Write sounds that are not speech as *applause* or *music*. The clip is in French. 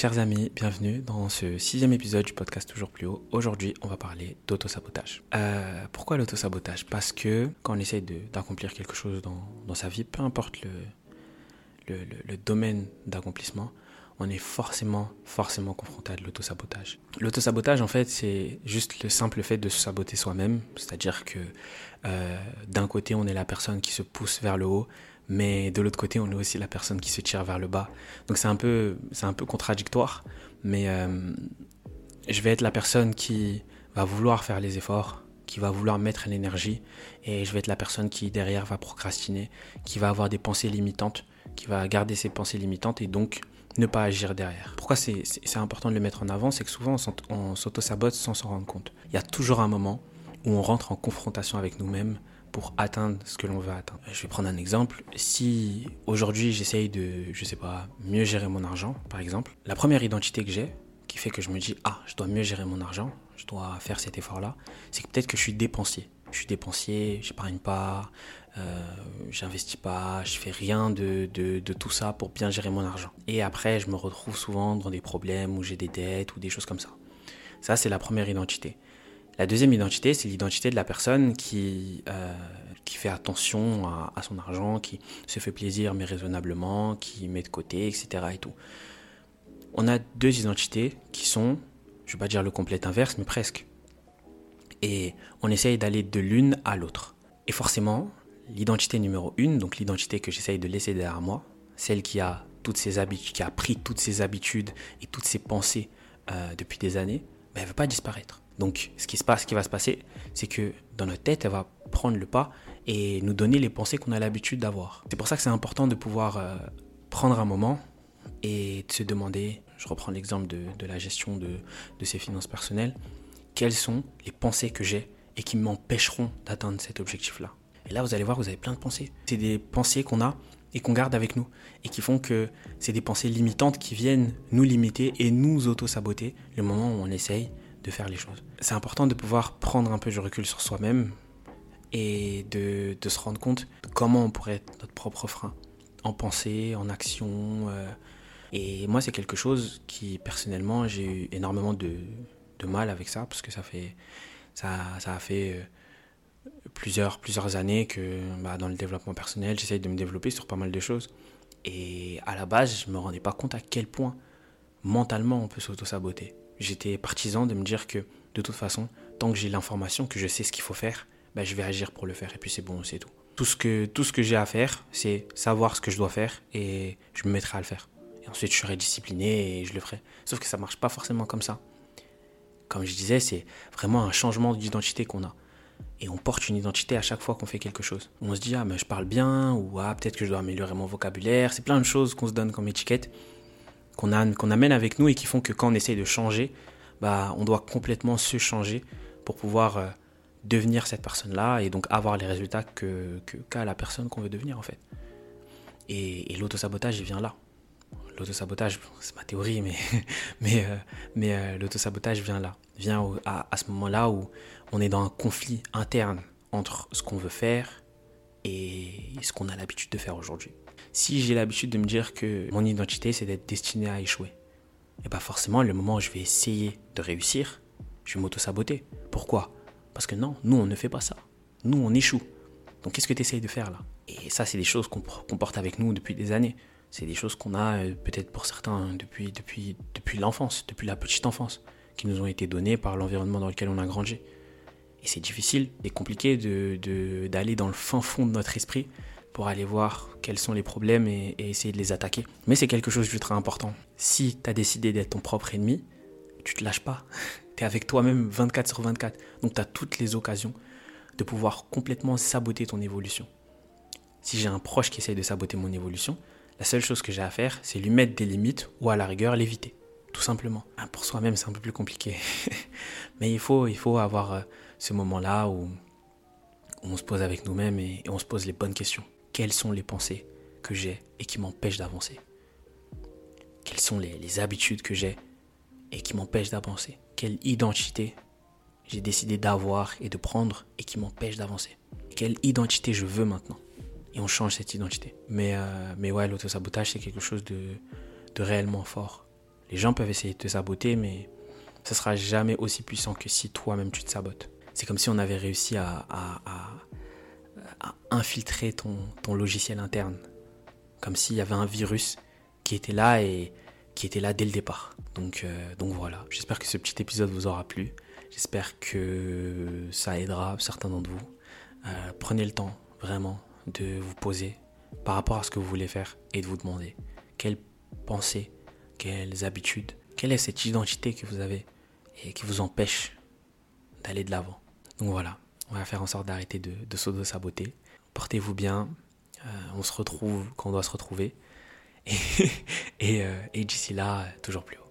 Chers amis, bienvenue dans ce sixième épisode du podcast Toujours Plus Haut. Aujourd'hui, on va parler d'autosabotage. Euh, pourquoi l'autosabotage? Parce que quand on essaye d'accomplir quelque chose dans, dans, sa vie, peu importe le, le, le, domaine d'accomplissement, on est forcément, forcément confronté à de l'autosabotage. L'autosabotage, en fait, c'est juste le simple fait de se saboter soi-même, c'est-à-dire que euh, d'un côté, on est la personne qui se pousse vers le haut, mais de l'autre côté, on est aussi la personne qui se tire vers le bas. Donc c'est un peu, c'est un peu contradictoire, mais euh, je vais être la personne qui va vouloir faire les efforts, qui va vouloir mettre l'énergie, et je vais être la personne qui derrière va procrastiner, qui va avoir des pensées limitantes, qui va garder ses pensées limitantes et donc ne pas agir derrière. Pourquoi c'est important de le mettre en avant? C'est que souvent on s'auto-sabote sans s'en rendre compte. Il y a toujours un moment où on rentre en confrontation avec nous-mêmes pour atteindre ce que l'on veut atteindre. Je vais prendre un exemple. Si aujourd'hui j'essaye de, je sais pas, mieux gérer mon argent, par exemple, la première identité que j'ai, qui fait que je me dis, ah, je dois mieux gérer mon argent, je dois faire cet effort-là, c'est que peut-être que je suis dépensier. Je suis dépensier, j'épargne pas, euh, j'investis pas, je fais rien de, de, de, tout ça pour bien gérer mon argent. Et après, je me retrouve souvent dans des problèmes où j'ai des dettes ou des choses comme ça. Ça, c'est la première identité. La deuxième identité, c'est l'identité de la personne qui, euh, qui fait attention à, son argent, qui se fait plaisir mais raisonnablement, qui met de côté, etc. Et tout. On a deux identités qui sont, je ne vais pas dire le complet inverse, mais presque. Et on essaye d'aller de l'une à l'autre. Et forcément, l'identité numéro une, donc l'identité que j'essaye de laisser derrière moi, celle qui a toutes habitudes, qui a pris toutes ces habitudes et toutes ces pensées euh, depuis des années, ben, elle ne veut pas disparaître. Donc, ce qui, se passe, ce qui va se passer, c'est que dans notre tête, elle va prendre le pas et nous donner les pensées qu'on a l'habitude d'avoir. C'est pour ça que c'est important de pouvoir euh, prendre un moment et de se demander, je reprends l'exemple de, la gestion de, de ses finances personnelles, quelles sont les pensées que j'ai et qui m'empêcheront d'atteindre cet objectif-là. Et là, vous allez voir, vous avez plein de pensées. C'est des pensées qu'on a et qu'on garde avec nous et qui font que c'est des pensées limitantes qui viennent nous limiter et nous auto-saboter le moment où on essaye de faire les choses. C'est important de pouvoir prendre un peu du recul sur soi-même et de, se rendre compte de comment on pourrait être notre propre frein en pensée, en action. Euh. et moi, c'est quelque chose qui, personnellement, j'ai eu énormément de, mal avec ça parce que ça, fait, ça a fait euh, plusieurs, plusieurs années que bah, dans le développement personnel, j'essaye de me développer sur pas mal de choses. Et à la base, je ne me rendais pas compte à quel point mentalement on peut s'auto-saboter j'étais partisan de me dire que de toute façon, tant que j'ai l'information, que je sais ce qu'il faut faire, ben, je vais agir pour le faire. Et puis c'est bon, c'est tout. Tout ce que, ce que j'ai à faire, c'est savoir ce que je dois faire et je me mettrai à le faire. Et ensuite, je serai discipliné et je le ferai. Sauf que ça marche pas forcément comme ça. Comme je disais, c'est vraiment un changement d'identité qu'on a. Et on porte une identité à chaque fois qu'on fait quelque chose. On se dit, ah, mais je parle bien, ou ah, peut-être que je dois améliorer mon vocabulaire. C'est plein de choses qu'on se donne comme étiquette qu'on amène avec nous et qui font que quand on essaye de changer, bah, on doit complètement se changer pour pouvoir euh, devenir cette personne-là et donc avoir les résultats que qu'a la personne qu'on veut devenir en fait. Et, l'autosabotage, vient là. L'autosabotage, c'est ma théorie, mais, *laughs* mais, euh, mais euh, l'autosabotage vient là. Vient à, à, ce moment-là où on est dans un conflit interne entre ce qu'on veut faire et ce qu'on a l'habitude de faire aujourd'hui si j'ai l'habitude de me dire que mon identité, c'est d'être destiné à échouer, et pas forcément, le moment où je vais essayer de réussir, je vais m'auto-saboter. Pourquoi? Parce que non, nous, on ne fait pas ça. Nous, on échoue. Donc, qu'est-ce que tu essayes de faire là? Et ça, c'est des choses qu'on porte avec nous depuis des années. C'est des choses qu'on a, euh, peut-être pour certains, depuis, depuis, depuis l'enfance, depuis la petite enfance, qui nous ont été données par l'environnement dans lequel on a grandi. Et c'est difficile et compliqué de, d'aller dans le fin fond de notre esprit pour aller voir quels sont les problèmes et, essayer de les attaquer. Mais c'est quelque chose très important. Si tu as décidé d'être ton propre ennemi, tu te lâches pas. *laughs* tu es avec toi-même 24 sur 24. Donc tu as toutes les occasions de pouvoir complètement saboter ton évolution. Si j'ai un proche qui essaye de saboter mon évolution, la seule chose que j'ai à faire, c'est lui mettre des limites ou à la rigueur l'éviter. Tout simplement. Hein, pour soi-même, c'est un peu plus compliqué. *laughs* Mais il faut, il faut avoir euh, ce moment-là où on se pose avec nous-mêmes et on se pose les bonnes questions quelles sont les pensées que j'ai et qui m'empêchent d'avancer? Quelles sont les, habitudes que j'ai et qui m'empêchent d'avancer? Quelle identité j'ai décidé d'avoir et de prendre et qui m'empêche d'avancer? Quelle identité je veux maintenant? Et on change cette identité. Mais, euh, mais ouais, l'autosabotage, c'est quelque chose de, de réellement fort. Les gens peuvent essayer de te saboter, mais ça sera jamais aussi puissant que si toi-même tu te sabotes. C'est comme si on avait réussi à, infiltrer ton, ton, logiciel interne. Comme s'il y avait un virus qui était là et qui était là dès le départ. Donc, euh, donc voilà, j'espère que ce petit épisode vous aura plu. J'espère que ça aidera certains d'entre vous. Euh, prenez le temps vraiment de vous poser par rapport à ce que vous voulez faire et de vous demander quelles pensées, quelles habitudes, quelle est cette identité que vous avez et qui vous empêche d'aller de l'avant. Donc voilà, on va faire en sorte d'arrêter de, de s'auto-saboter. Portez-vous bien, euh, on se retrouve quand on doit se retrouver. Et, *laughs* euh, et d'ici là, toujours plus haut.